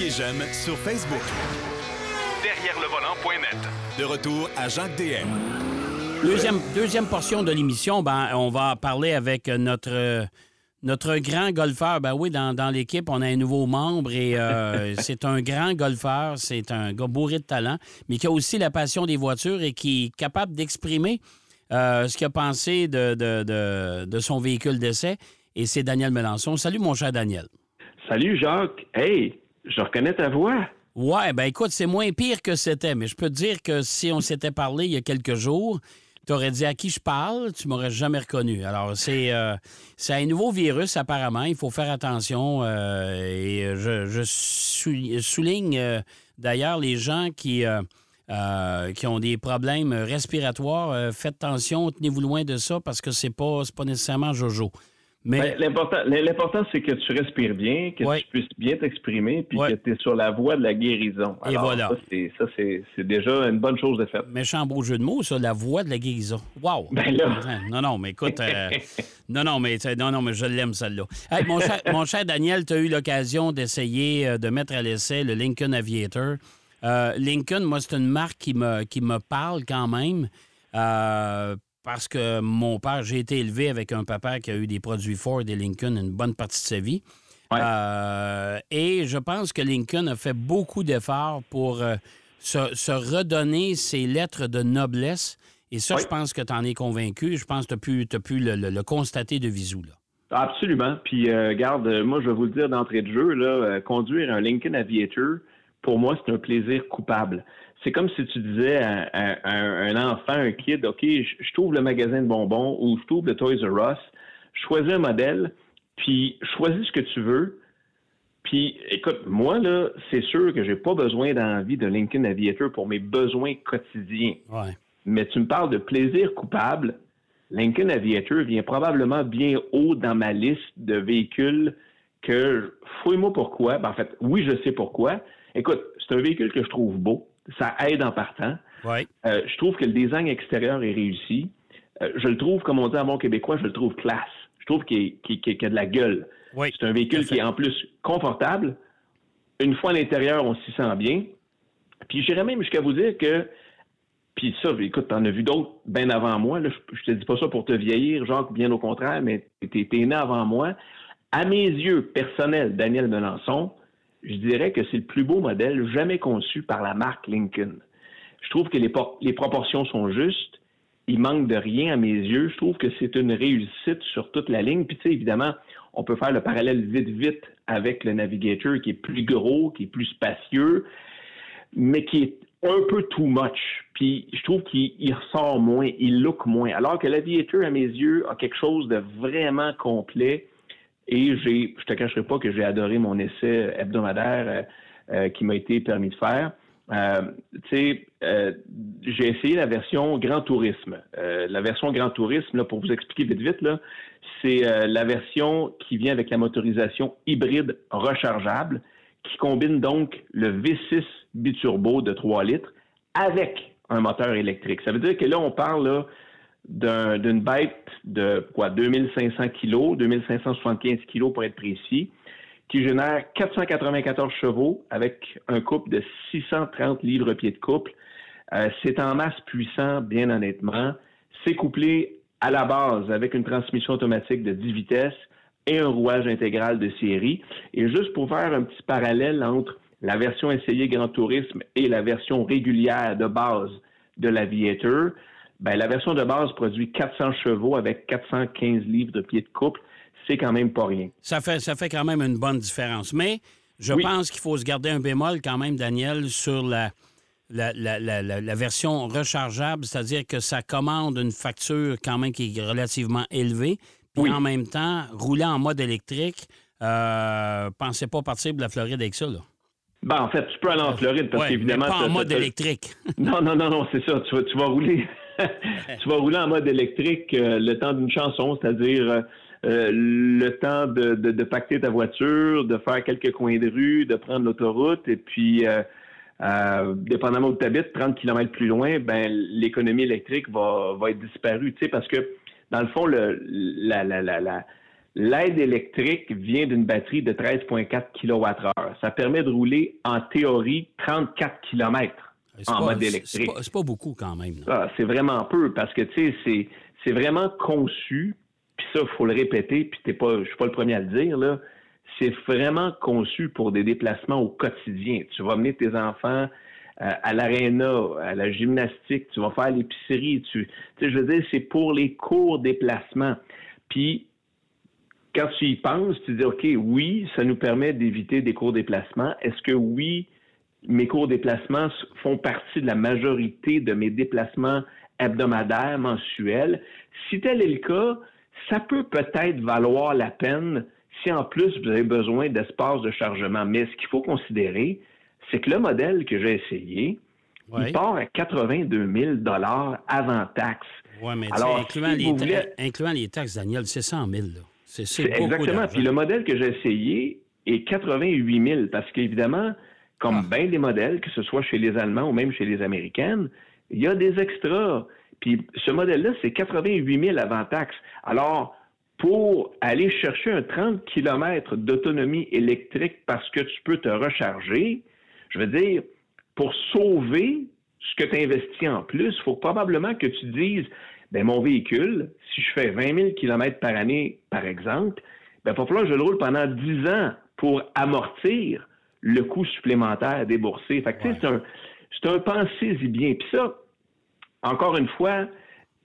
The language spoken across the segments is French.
Cliquez j'aime sur Facebook. Derrière le volant.net. De retour à Jacques DM. Deuxième, deuxième portion de l'émission, ben, on va parler avec notre, notre grand golfeur. Ben oui, dans, dans l'équipe, on a un nouveau membre et euh, c'est un grand golfeur. C'est un gars bourré de talent, mais qui a aussi la passion des voitures et qui est capable d'exprimer euh, ce qu'il a pensé de, de, de, de son véhicule d'essai. Et c'est Daniel Melançon. Salut, mon cher Daniel. Salut, Jacques. Hey, je reconnais ta voix. Ouais, ben écoute, c'est moins pire que c'était, mais je peux te dire que si on s'était parlé il y a quelques jours, tu aurais dit à qui je parle, tu m'aurais jamais reconnu. Alors, c'est euh, un nouveau virus, apparemment. Il faut faire attention. euh, et je, je sou- souligne euh, d'ailleurs les gens qui, ont des problèmes respiratoires. faites attention, tenez-vous loin de ça parce que c'est pas, pas nécessairement Jojo. Mais Ben, L'important, c'est que tu respires bien, que Ouais. tu puisses bien t'exprimer, puis Ouais. que tu es sur la voie de la guérison. Et voilà. Ça, c'est, déjà une bonne chose de faite. méchant beau jeu de mots, ça, la voix de la guérison. Wow! Ben là. Non, non, mais écoute, euh, non, non, mais, non, non, mais je l'aime, celle-là. Hey, mon, cher, mon cher Daniel, tu as eu l'occasion d'essayer euh, de mettre à l'essai le Lincoln Aviator. Euh, Lincoln, moi, c'est une marque qui me, qui me parle quand même. euh, parce que mon père, j'ai été élevé avec un papa qui a eu des produits Ford et Lincoln une bonne partie de sa vie. Ouais. Euh, et je pense que Lincoln a fait beaucoup d'efforts pour euh, se, se redonner ses lettres de noblesse. Et ça, je pense que tu en es convaincu. Je pense que tu as pu, le, le- le constater de visu. Là. Absolument. Puis, euh, garde, euh, moi, je vais vous le dire d'entrée de jeu, là, conduire un Lincoln Aviator, pour moi, c'est un plaisir coupable. C'est comme si tu disais à, à- à un enfant, un kid, OK, je, t'ouvre le magasin de bonbons ou je t'ouvre le Toys R Us, choisis un modèle, puis choisis ce que tu veux. Puis, écoute, moi, là, c'est sûr que j'ai pas besoin d'envie de Lincoln Aviator pour mes besoins quotidiens Ouais. mais tu me parles de plaisir coupable. Lincoln Aviator vient probablement bien haut dans ma liste de véhicules que, fouille-moi pourquoi. Ben, en fait, oui, je sais pourquoi. Écoute, c'est un véhicule que je trouve beau. Ça aide en partant. Ouais. Euh, je trouve que le design extérieur est réussi. Euh, je le trouve, comme on dit en bon québécois, je le trouve classe. Je trouve qu'il qu'il a de la gueule. C'est un véhicule qui est en plus confortable. Une fois à l'intérieur, on s'y sent bien. Puis j'irais même jusqu'à vous dire que, puis ça, écoute, t'en as vu d'autres bien avant moi. Là, je, je te dis pas ça pour te vieillir, Jacques, bien au contraire, mais t'es t'es né avant moi. À mes yeux personnels, Daniel Melançon, je dirais que c'est le plus beau modèle jamais conçu par la marque Lincoln. Je trouve que les, por- les proportions sont justes. Il manque de rien à mes yeux. Je trouve que c'est une réussite sur toute la ligne. Puis tu sais, évidemment, on peut faire le parallèle vite, vite avec le Navigator qui est plus gros, qui est plus spacieux, mais qui est un peu too much. Puis je trouve qu'il il ressort moins, il look moins. Alors que l'Aviator, à mes yeux, a quelque chose de vraiment complet. Et j'ai, je te cacherai pas que j'ai adoré mon essai hebdomadaire euh, euh, qui m'a été permis de faire. Euh, tu sais, euh, j'ai essayé la version Grand Tourisme. Euh, la version Grand Tourisme, là, pour vous expliquer vite vite, là, c'est la version qui vient avec la motorisation hybride rechargeable, qui combine donc le V6 biturbo de 3 litres avec un moteur électrique. Ça veut dire que là, on parle là, d'un- d'une bête de quoi 2500 kilos, 2575 kilos pour être précis, qui génère 494 chevaux avec un couple de 630 livres-pieds de couple. Euh, c'est en masse puissant, bien honnêtement. C'est couplé à la base avec une transmission automatique de 10 vitesses et un rouage intégral de série. Et juste pour faire un petit parallèle entre la version essayée Grand Tourisme et la version régulière de base de l'Aviator, ben, la version de base produit 400 chevaux avec 415 livres de pied de couple. C'est quand même pas rien. Ça fait, ça fait quand même une bonne différence. Mais je Oui. pense qu'il faut se garder un bémol quand même, Daniel, sur la, la, la- la- version rechargeable, c'est-à-dire que ça commande une facture quand même qui est relativement élevée. Puis Oui. en même temps, rouler en mode électrique, euh, pensez pas partir de la Floride avec ça. Là. Ben, en fait, tu peux aller en Floride parce Ouais, qu'évidemment... pas en mode électrique. Non, non, non, non, c'est ça. Tu vas, tu vas rouler, tu vas rouler en mode électrique euh, le temps d'une chanson, c'est-à-dire euh, euh, le temps de, pacter ta voiture, de faire quelques coins de rue, de prendre l'autoroute, et puis, dépendamment où tu habites, 30 km plus loin, ben l'économie électrique va, va être disparue, tu sais, parce que dans le fond, la, la, L'aide électrique vient d'une batterie de 13,4 kWh. Ça permet de rouler en théorie 34 km en mode électrique. C'est pas, beaucoup quand même. Ah, c'est vraiment peu parce que tu sais, c'est vraiment conçu. Puis ça, il faut le répéter. Puis t'es pas, je suis pas le premier à le dire là. C'est vraiment conçu pour des déplacements au quotidien. Tu vas amener tes enfants euh, à l'aréna, à la gymnastique, tu vas faire l'épicerie. Tu, tu sais, je veux dire, c'est pour les courts déplacements. Puis quand tu y penses, tu dis, OK, oui, ça nous permet d'éviter des courts déplacements. Est-ce que oui, mes courts déplacements font partie de la majorité de mes déplacements hebdomadaires, mensuels? Si tel est le cas, ça peut peut-être valoir la peine si en plus vous avez besoin d'espace de chargement. Mais ce qu'il faut considérer, c'est que le modèle que j'ai essayé, il part à 82 000 avant taxe. Oui, mais Alors, incluant, les incluant, les taxes, Daniel, c'est 100 000. Là. C'est exactement. Puis le modèle que j'ai essayé est 88 000 parce qu'évidemment, comme ah. bien des modèles, que ce soit chez les Allemands ou même chez les Américaines, il y a des extras. Puis ce modèle-là, c'est 88 000 avant taxe. Alors, pour aller chercher un 30 km d'autonomie électrique parce que tu peux te recharger, je veux dire, pour sauver ce que tu investis en plus, il faut probablement que tu dises, ben, mon véhicule, si je fais 20 000 km par année, par exemple, ben, il va falloir que je le roule pendant 10 ans pour amortir le coût supplémentaire déboursé. Fait que, c'est un, c'est un pensez-y bien. Puis ça, encore une fois,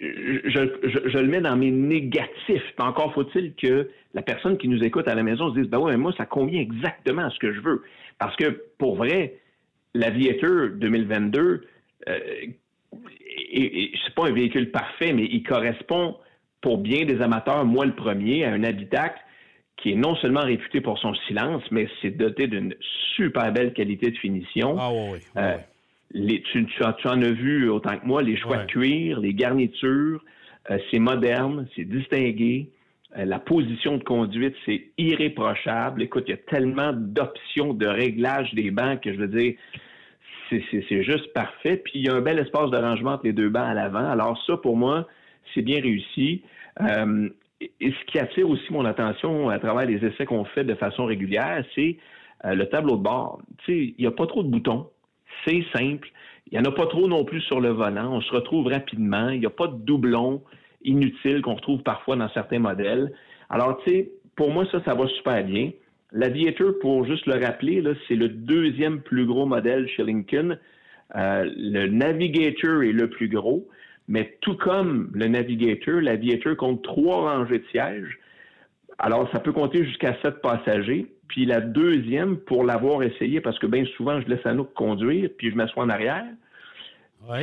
je, le mets dans mes négatifs. encore faut-il que la personne qui nous écoute à la maison se dise, ben ouais, mais moi, ça convient exactement à ce que je veux. Parce que, pour vrai, l'Aviator 2022, euh, et, c'est pas un véhicule parfait, mais il correspond pour bien des amateurs, moi le premier, à un habitacle qui est non seulement réputé pour son silence, mais c'est doté d'une super belle qualité de finition. Ah oui, euh, les, tu, en as vu autant que moi, les choix de cuir, les garnitures, euh, c'est moderne, c'est distingué. Euh, la position de conduite, c'est irréprochable. Écoute, il y a tellement d'options de réglage des bancs que je veux dire, c'est juste parfait. Puis il y a un bel espace de rangement entre les deux bancs à l'avant. Alors ça, pour moi, c'est bien réussi. Euh, et ce qui attire aussi mon attention à travers les essais qu'on fait de façon régulière, c'est euh, le tableau de bord. Il n'y a pas trop de boutons. C'est simple. Il n'y en a pas trop non plus sur le volant. On se retrouve rapidement. Il n'y a pas de doublons inutiles qu'on retrouve parfois dans certains modèles. Alors, tu sais, pour moi, ça, ça va super bien. L'Aviator, pour juste le rappeler, c'est le deuxième plus gros modèle chez Lincoln. Euh, le Navigator est le plus gros, mais tout comme le Navigator, l'Aviator compte trois rangées de sièges. Alors, ça peut compter jusqu'à sept passagers. Puis la deuxième, pour l'avoir essayé, parce que bien souvent, je laisse Anouk conduire, puis je m'assois en arrière,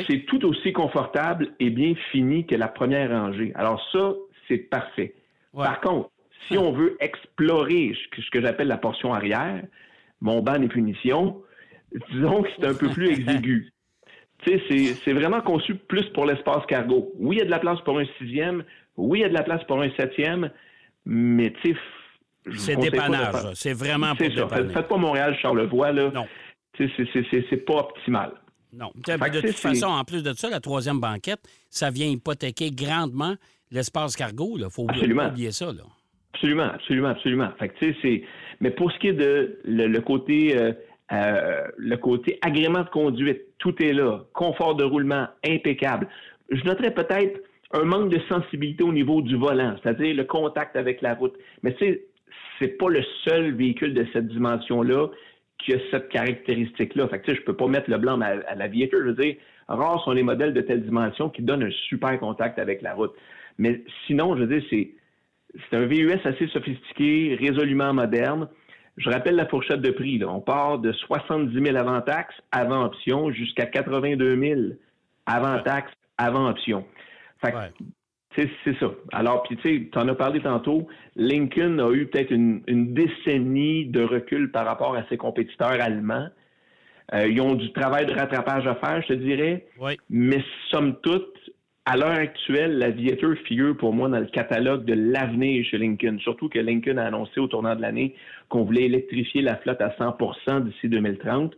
c'est tout aussi confortable et bien fini que la première rangée. Alors ça, c'est parfait. Par contre, si on veut explorer ce que j'appelle la portion arrière, mon banc des punitions, disons que c'est un peu plus exigu. C'est vraiment conçu plus pour l'espace cargo. Oui, il y a de la place pour un sixième, oui, il y a de la place pour un septième, mais tu sais, c'est dépannage, c'est vraiment pour ça. Faites, pas Montréal-Charlevoix, là. Non. C'est pas optimal. Non. de toute façon, en plus de ça, la troisième banquette, ça vient hypothéquer grandement l'espace cargo. Il faut pas oublier ça. Là. Absolument, absolument, absolument. Fait c'est... Mais pour ce qui est de le, côté euh, euh, le côté agrément de conduite, tout est là. Confort de roulement impeccable. Je noterais peut-être un manque de sensibilité au niveau du volant, c'est-à-dire le contact avec la route. Mais tu sais, c'est pas le seul véhicule de cette dimension-là qui a cette caractéristique-là. Fait que, je peux pas mettre le blanc à, à l'aviateur. Je veux dire, rares sont les modèles de telle dimension qui donnent un super contact avec la route. Mais sinon, je veux dire, c'est c'est un VUS assez sophistiqué, résolument moderne. Je rappelle la fourchette de prix. Là. On part de 70 000 avant taxe, avant option, jusqu'à 82 000 avant taxe, avant option. Fait c'est ça. Alors, puis tu sais, tu en as parlé tantôt, Lincoln a eu peut-être une, décennie de recul par rapport à ses compétiteurs allemands. Euh, ils ont du travail de rattrapage à faire, je te dirais. Mais somme toute, à l'heure actuelle, l'aviateur figure pour moi dans le catalogue de l'avenir chez Lincoln. Surtout que Lincoln a annoncé au tournant de l'année qu'on voulait électrifier la flotte à 100% d'ici 2030.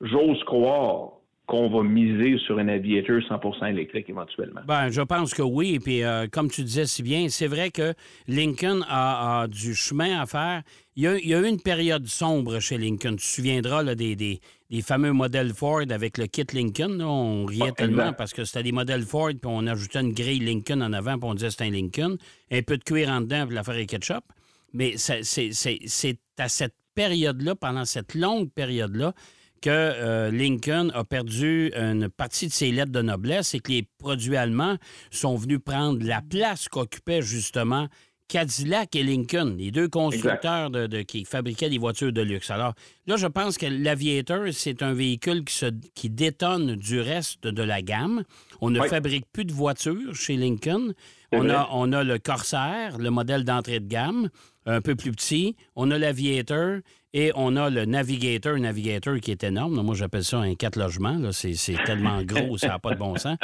J'ose croire qu'on va miser sur un Aviator 100% électrique éventuellement? Ben, je pense que oui. Puis, euh, comme tu disais si bien, c'est vrai que Lincoln a, du chemin à faire. Il y, a, eu une période sombre chez Lincoln. Tu te souviendras des, des, fameux modèles Ford avec le kit Lincoln. on riait tellement parce que c'était des modèles Ford, puis on ajoutait une grille Lincoln en avant, puis on disait c'était un Lincoln. Un peu de cuir en dedans, puis l'affaire est ketchup. Mais c'est à cette période-là, pendant cette longue période-là, que euh, Lincoln a perdu une partie de ses lettres de noblesse et que les produits allemands sont venus prendre la place qu'occupaient justement Cadillac et Lincoln, les deux constructeurs de, qui fabriquaient des voitures de luxe. Alors là, je pense que l'Aviator, c'est un véhicule qui, se, qui détonne du reste de la gamme. On ne fabrique plus de voitures chez Lincoln. On a, on a, le Corsair, le modèle d'entrée de gamme, un peu plus petit. On a l'Aviator et on a le Navigator, Navigator qui est énorme. Moi, j'appelle ça un quatre logements. C'est tellement gros, ça n'a pas de bon sens.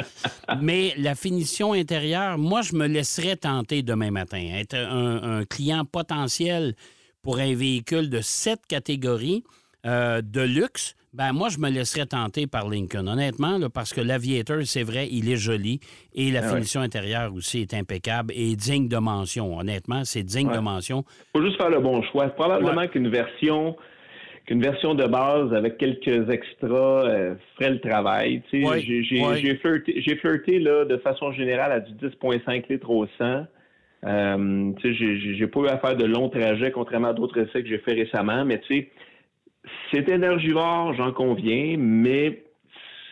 Mais la finition intérieure, moi, je me laisserais tenter demain matin. Être un, client potentiel pour un véhicule de cette catégorie euh, de luxe, ben moi, je me laisserais tenter par Lincoln. Honnêtement, parce que l'Aviator, c'est vrai, il est joli et la ah finition intérieure aussi est impeccable et digne de mention. Honnêtement, c'est digne de mention. Il faut juste faire le bon choix. Probablement qu'une version qu'une version de base avec quelques extras euh, ferait le travail. J'ai flirté, là, de façon générale à du 10,5 litres au 100. Euh, j'ai pas eu à faire de longs trajets, contrairement à d'autres essais que j'ai fait récemment, mais tu sais, c'est énergivore, j'en conviens, mais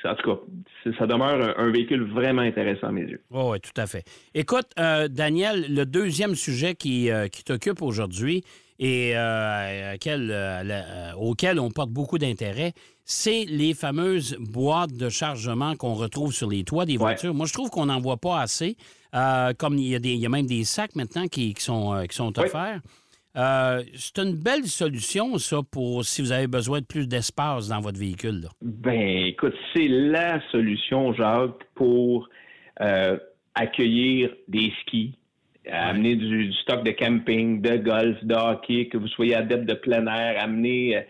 en tout cas, ça demeure un, véhicule vraiment intéressant à mes yeux. oui, tout à fait. Écoute, euh, Daniel, le deuxième sujet qui, euh, t'occupe aujourd'hui et euh, auquel on porte beaucoup d'intérêt, c'est les fameuses boîtes de chargement qu'on retrouve sur les toits des voitures. Moi, je trouve qu'on n'en voit pas assez. comme il y, a même des sacs maintenant qui, sont, qui sont offerts. Euh, c'est une belle solution, ça, pour si vous avez besoin de plus d'espace dans votre véhicule. Ben, écoute, c'est la solution, Jacques, pour euh, accueillir des skis, amener du, stock de camping, de golf, de hockey, que vous soyez adepte de plein air, amener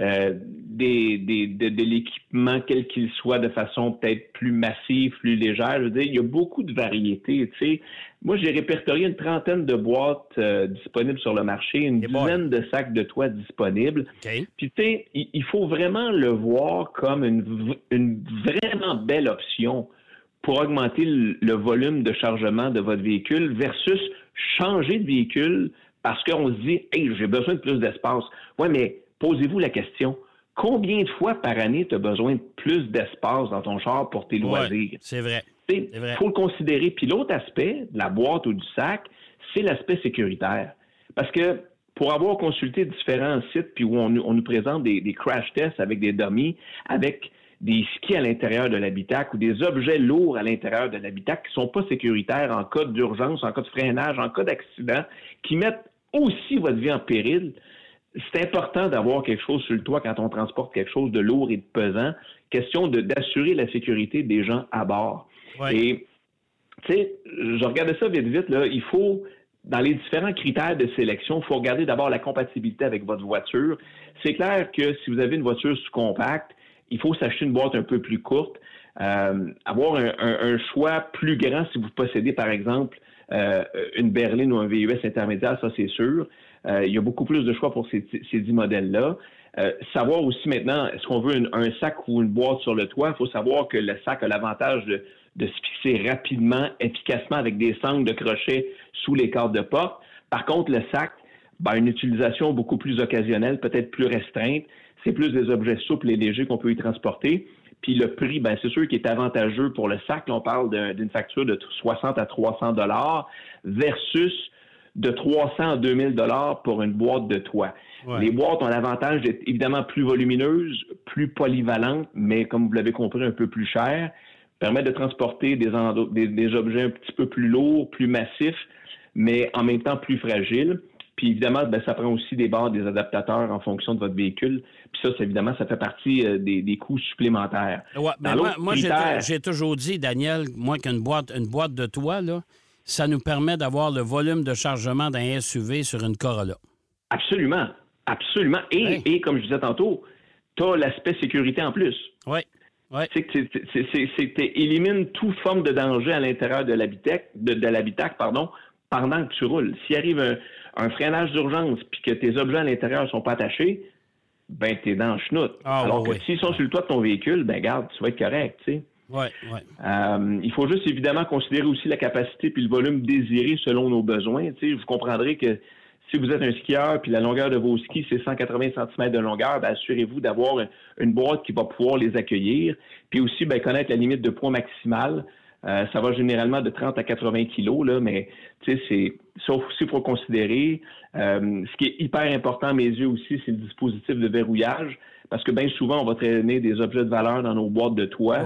euh, des, de, l'équipement, quel qu'il soit, de façon peut-être plus massive, plus légère. Je veux dire, il y a beaucoup de variétés. Tu sais. Moi, j'ai répertorié une trentaine de boîtes euh, disponibles sur le marché, une dizaine de sacs de toit disponibles. Puis, tu sais, il, faut vraiment le voir comme une, une vraiment belle option pour augmenter le, volume de chargement de votre véhicule versus changer de véhicule parce qu'on se dit, hey, j'ai besoin de plus d'espace. Ouais, mais posez-vous la question. Combien de fois par année tu as besoin de plus d'espace dans ton char pour tes loisirs? c'est vrai. Il faut le considérer. Puis l'autre aspect de la boîte ou du sac, c'est l'aspect sécuritaire. Parce que pour avoir consulté différents sites, puis où on, nous présente des, crash tests avec des dummies, avec des skis à l'intérieur de l'habitacle ou des objets lourds à l'intérieur de l'habitacle qui ne sont pas sécuritaires en cas d'urgence, en cas de freinage, en cas d'accident, qui mettent aussi votre vie en péril c'est important d'avoir quelque chose sur le toit quand on transporte quelque chose de lourd et de pesant. Question d'assurer la sécurité des gens à bord. Et, tu sais, je regardais ça vite, vite, là. Il faut, dans les différents critères de sélection, il faut regarder d'abord la compatibilité avec votre voiture. C'est clair que si vous avez une voiture sous-compacte, il faut s'acheter une boîte un peu plus courte. Euh, avoir un, choix plus grand si vous possédez, par exemple, euh, une berline ou un VUS intermédiaire, ça c'est sûr. Euh, il y a beaucoup plus de choix pour ces, ces dix modèles-là. Euh, savoir aussi maintenant, est-ce qu'on veut un sac ou une boîte sur le toit? Il faut savoir que le sac a l'avantage de, de, se fixer rapidement, efficacement avec des sangles de crochet sous les cadres de porte. Par contre, le sac, ben, une utilisation beaucoup plus occasionnelle, peut-être plus restreinte. C'est plus des objets souples et légers qu'on peut y transporter. Puis le prix, ben, c'est sûr qu'il est avantageux pour le sac. on parle d'une facture de 60 à 300 dollars versus de 300 à 2000 dollars pour une boîte de toit. Les boîtes ont l'avantage d'être évidemment plus volumineuses, plus polyvalentes, mais comme vous l'avez compris, un peu plus chères, permettent de transporter des, des, objets un petit peu plus lourds, plus massifs, mais en même temps plus fragiles. Puis évidemment, ben, ça prend aussi des barres, des adaptateurs en fonction de votre véhicule. Puis ça, évidemment, ça fait partie euh, des, coûts supplémentaires. Ben, moi, j'ai toujours dit, Daniel, moi qu'une boîte, une boîte de toit, là, ça nous permet d'avoir le volume de chargement d'un SUV sur une Corolla. Absolument. Absolument. Et, comme je disais tantôt, tu as l'aspect sécurité en plus. Oui. C'est que tu élimines toute forme de danger à l'intérieur de l'habitacle, de, l'habitacle, pardon, pendant que tu roules. S'il arrive un, freinage d'urgence puis que tes objets à l'intérieur sont pas attachés, ben t'es dans le chenoute. Ah, Alors que s'ils sont sur le toit de ton véhicule, ben garde, tu vas être correct, tu sais. Ouais, ouais. Euh, il faut juste évidemment considérer aussi la capacité puis le volume désiré selon nos besoins. Tu sais, vous comprendrez que si vous êtes un skieur puis la longueur de vos skis, c'est 180 cm de longueur, ben, assurez-vous d'avoir une boîte qui va pouvoir les accueillir. Puis aussi, ben, connaître la limite de poids maximal. Euh, ça va généralement de 30 à 80 kilos, là, mais c'est ça aussi, faut considérer. Euh, ce qui est hyper important à mes yeux aussi, c'est le dispositif de verrouillage parce que bien souvent, on va traîner des objets de valeur dans nos boîtes de toit.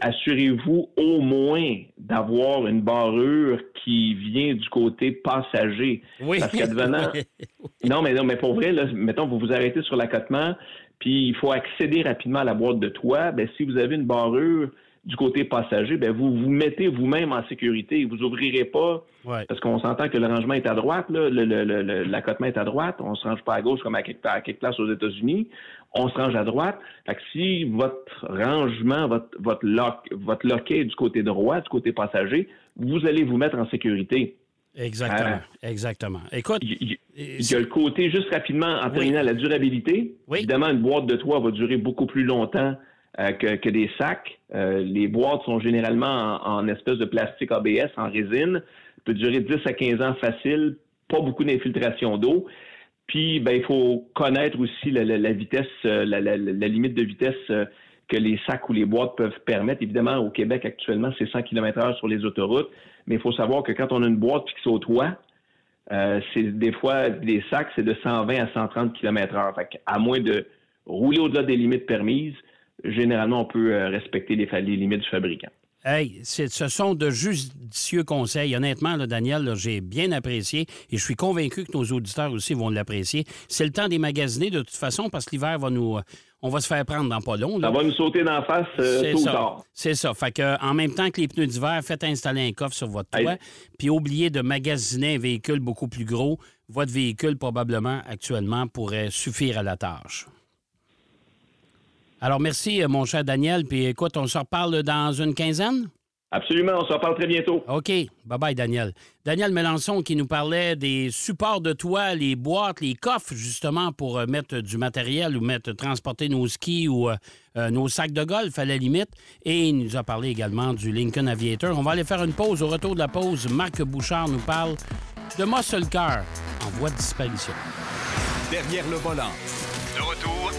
Assurez-vous au moins d'avoir une barrure qui vient du côté passager. Oui. Parce qu'advenant... non, mais non, mais pour vrai, là, mettons, vous vous arrêtez sur l'accotement, puis il faut accéder rapidement à la boîte de toit. Ben, si vous avez une barrure du côté passager, ben vous vous mettez vous-même en sécurité. Vous ouvrirez pas parce qu'on s'entend que le rangement est à droite, là, l'accotement est à droite. On se range pas à gauche comme à quelque, à quelque place aux États-Unis. On se range à droite. Fait que si votre rangement, votre votre lock, votre loquet est du côté droit, du côté passager, vous allez vous mettre en sécurité. Exactement. Hein? Exactement. Écoute. Il, y a le côté, juste rapidement, en terminant, la durabilité. Évidemment, une boîte de toit va durer beaucoup plus longtemps euh, que, des sacs. Euh, les boîtes sont généralement en, espèce de plastique ABS, en résine. Ça peut durer 10 à 15 ans facile, pas beaucoup d'infiltration d'eau. Puis, ben, il faut connaître aussi la, vitesse, euh, la, limite de vitesse que les sacs ou les boîtes peuvent permettre. Évidemment, au Québec, actuellement, c'est 100 km h sur les autoroutes. Mais il faut savoir que quand on a une boîte fixée au toit, c'est des fois, des sacs, c'est de 120 à 130 km h Fait à moins de rouler au-delà des limites permises, généralement, on peut euh, respecter les, limites du fabricant. Hey, ce sont de judicieux conseils. Honnêtement, Daniel, j'ai bien apprécié et je suis convaincu que nos auditeurs aussi vont l'apprécier. C'est le temps des magasiner de toute façon parce que l'hiver va nous. On va se faire prendre dans pas long. Ça va nous sauter d'en face euh, tôt ou tard. C'est ça. Fait que, en même temps que les pneus d'hiver, faites installer un coffre sur votre toit. Puis oubliez de magasiner un véhicule beaucoup plus gros. Votre véhicule, probablement, actuellement, pourrait suffire à la tâche. Alors, merci, euh, mon cher Daniel. Puis écoute, on se reparle dans une quinzaine? Absolument, on se reparle très bientôt. OK. Bye-bye, Daniel. Daniel Mélenchon qui nous parlait des supports de toit, les boîtes, les coffres, justement, pour euh, mettre du matériel ou mettre transporter nos skis ou euh, nos sacs de golf à la limite. Et il nous a parlé également du Lincoln Aviator. On va aller faire une pause. Au retour de la pause, Marc Bouchard nous parle de Muscle Car en voie de disparition. Derrière le volant.